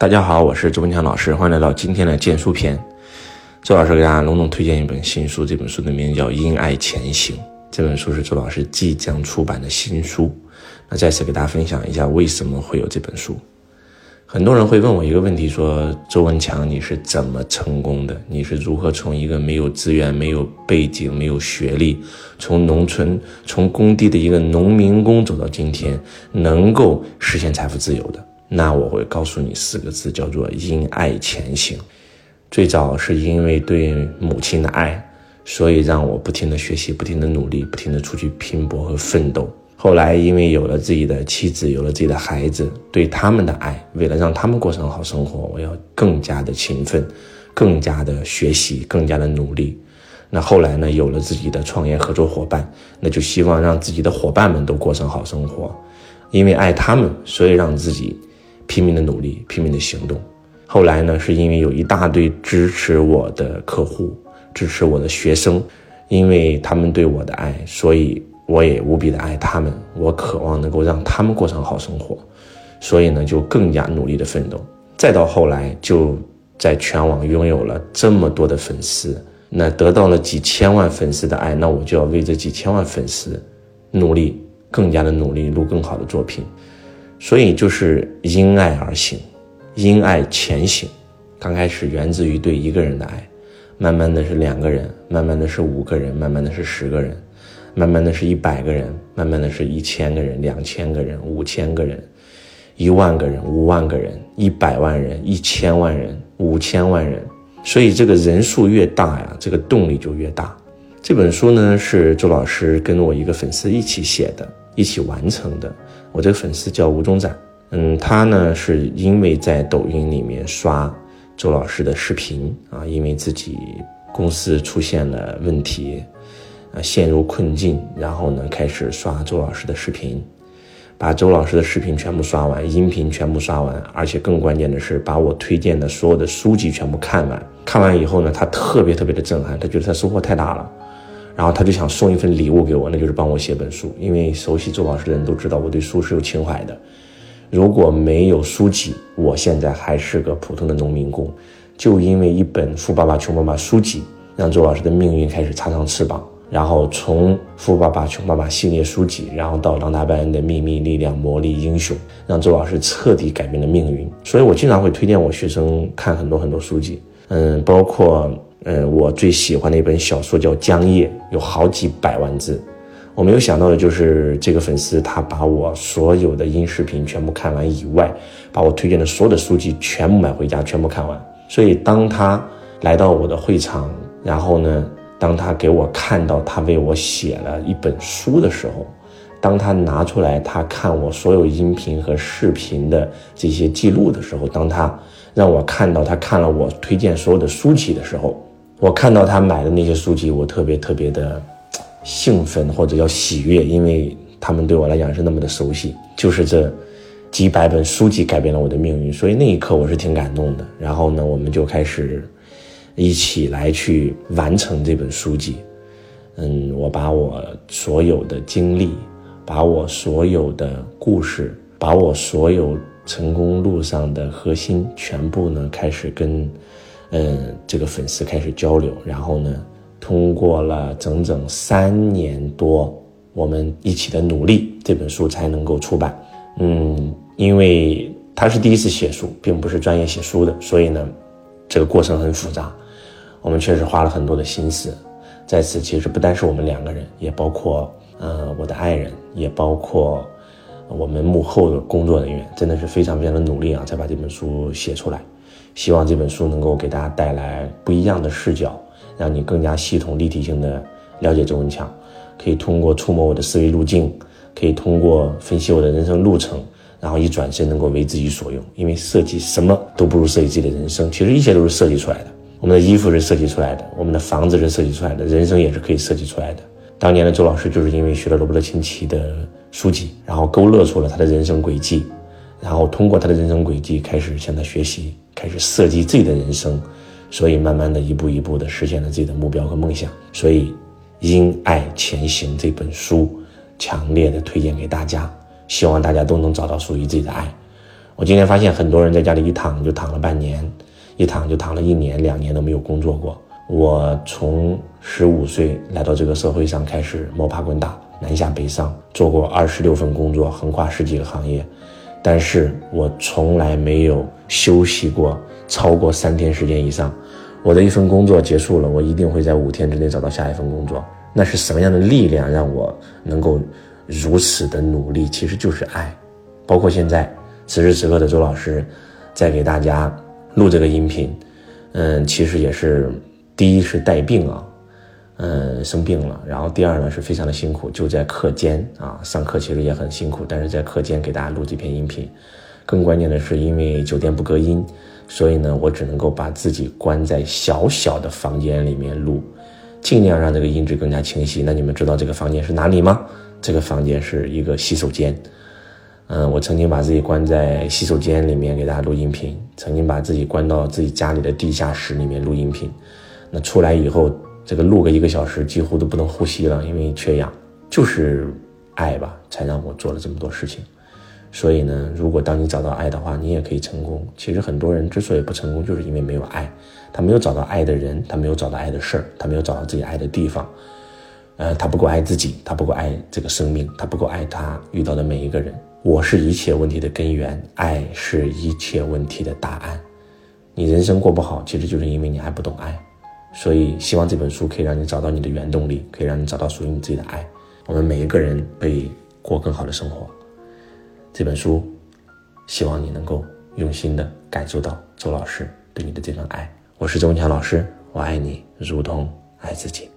大家好，我是周文强老师，欢迎来到今天的荐书篇。周老师给大家隆重推荐一本新书，这本书的名字叫《因爱前行》。这本书是周老师即将出版的新书。那再次给大家分享一下为什么会有这本书。很多人会问我一个问题，说周文强你是怎么成功的？你是如何从一个没有资源、没有背景、没有学历，从农村、从工地的一个农民工走到今天，能够实现财富自由的？那我会告诉你四个字，叫做因爱前行。最早是因为对母亲的爱，所以让我不停的学习，不停的努力，不停的出去拼搏和奋斗。后来因为有了自己的妻子，有了自己的孩子，对他们的爱，为了让他们过上好生活，我要更加的勤奋，更加的学习，更加的努力。那后来呢，有了自己的创业合作伙伴，那就希望让自己的伙伴们都过上好生活，因为爱他们，所以让自己。拼命的努力，拼命的行动。后来呢，是因为有一大堆支持我的客户，支持我的学生，因为他们对我的爱，所以我也无比的爱他们。我渴望能够让他们过上好生活，所以呢，就更加努力的奋斗。再到后来，就在全网拥有了这么多的粉丝，那得到了几千万粉丝的爱，那我就要为这几千万粉丝努力，更加的努力，录更好的作品。所以就是因爱而行，因爱前行。刚开始源自于对一个人的爱，慢慢的是两个人，慢慢的是五个人，慢慢的是十个人，慢慢的是一百个人，慢慢的是一千个人、两千个人、五千个人、一万个人、五万个人、一百万人、一千万人、五千万人。所以这个人数越大呀，这个动力就越大。这本书呢是周老师跟我一个粉丝一起写的。一起完成的。我这个粉丝叫吴中展，嗯，他呢是因为在抖音里面刷周老师的视频啊，因为自己公司出现了问题，啊，陷入困境，然后呢开始刷周老师的视频，把周老师的视频全部刷完，音频全部刷完，而且更关键的是把我推荐的所有的书籍全部看完。看完以后呢，他特别特别的震撼，他觉得他收获太大了。然后他就想送一份礼物给我，那就是帮我写本书。因为熟悉周老师的人都知道，我对书是有情怀的。如果没有书籍，我现在还是个普通的农民工。就因为一本《富爸爸穷爸爸》书籍，让周老师的命运开始插上翅膀。然后从《富爸爸穷爸爸》系列书籍，然后到《狼大班的秘密力量魔力英雄》，让周老师彻底改变了命运。所以我经常会推荐我学生看很多很多书籍，嗯，包括。嗯，我最喜欢的一本小说叫《江夜》，有好几百万字。我没有想到的就是这个粉丝，他把我所有的音视频全部看完以外，把我推荐的所有的书籍全部买回家，全部看完。所以当他来到我的会场，然后呢，当他给我看到他为我写了一本书的时候，当他拿出来他看我所有音频和视频的这些记录的时候，当他让我看到他看了我推荐所有的书籍的时候，我看到他买的那些书籍，我特别特别的兴奋或者叫喜悦，因为他们对我来讲是那么的熟悉。就是这几百本书籍改变了我的命运，所以那一刻我是挺感动的。然后呢，我们就开始一起来去完成这本书籍。嗯，我把我所有的经历，把我所有的故事，把我所有成功路上的核心，全部呢开始跟。嗯，这个粉丝开始交流，然后呢，通过了整整三年多，我们一起的努力，这本书才能够出版。嗯，因为他是第一次写书，并不是专业写书的，所以呢，这个过程很复杂。我们确实花了很多的心思，在此其实不单是我们两个人，也包括呃我的爱人，也包括我们幕后的工作人员，真的是非常非常的努力啊，才把这本书写出来。希望这本书能够给大家带来不一样的视角，让你更加系统、立体性的了解周文强。可以通过触摸我的思维路径，可以通过分析我的人生路程，然后一转身能够为自己所用。因为设计什么都不如设计自己的人生，其实一切都是设计出来的。我们的衣服是设计出来的，我们的房子是设计出来的，人生也是可以设计出来的。当年的周老师就是因为学了罗伯特清崎的书籍，然后勾勒出了他的人生轨迹，然后通过他的人生轨迹开始向他学习。开始设计自己的人生，所以慢慢的一步一步的实现了自己的目标和梦想。所以，《因爱前行》这本书，强烈的推荐给大家，希望大家都能找到属于自己的爱。我今天发现很多人在家里一躺就躺了半年，一躺就躺了一年、两年都没有工作过。我从十五岁来到这个社会上，开始摸爬滚打，南下北上，做过二十六份工作，横跨十几个行业，但是我从来没有休息过超过三天时间以上。我的一份工作结束了，我一定会在五天之内找到下一份工作。那是什么样的力量让我能够如此的努力？其实就是爱。包括现在此时此刻的周老师，在给大家录这个音频，嗯，其实也是第一是带病啊，嗯，生病了。然后第二呢是非常的辛苦，就在课间啊，上课其实也很辛苦，但是在课间给大家录这篇音频。更关键的是，因为酒店不隔音。所以呢，我只能够把自己关在小小的房间里面录，尽量让这个音质更加清晰。那你们知道这个房间是哪里吗？这个房间是一个洗手间。嗯，我曾经把自己关在洗手间里面给大家录音频，曾经把自己关到自己家里的地下室里面录音频。那出来以后，这个录个一个小时，几乎都不能呼吸了，因为缺氧。就是爱吧，才让我做了这么多事情。所以呢，如果当你找到爱的话，你也可以成功。其实很多人之所以不成功，就是因为没有爱，他没有找到爱的人，他没有找到爱的事儿，他没有找到自己爱的地方。呃，他不够爱自己，他不够爱这个生命，他不够爱他遇到的每一个人。我是一切问题的根源，爱是一切问题的答案。你人生过不好，其实就是因为你还不懂爱。所以，希望这本书可以让你找到你的原动力，可以让你找到属于你自己的爱。我们每一个人可以过更好的生活。这本书，希望你能够用心的感受到周老师对你的这份爱。我是周文强老师，我爱你如同爱自己。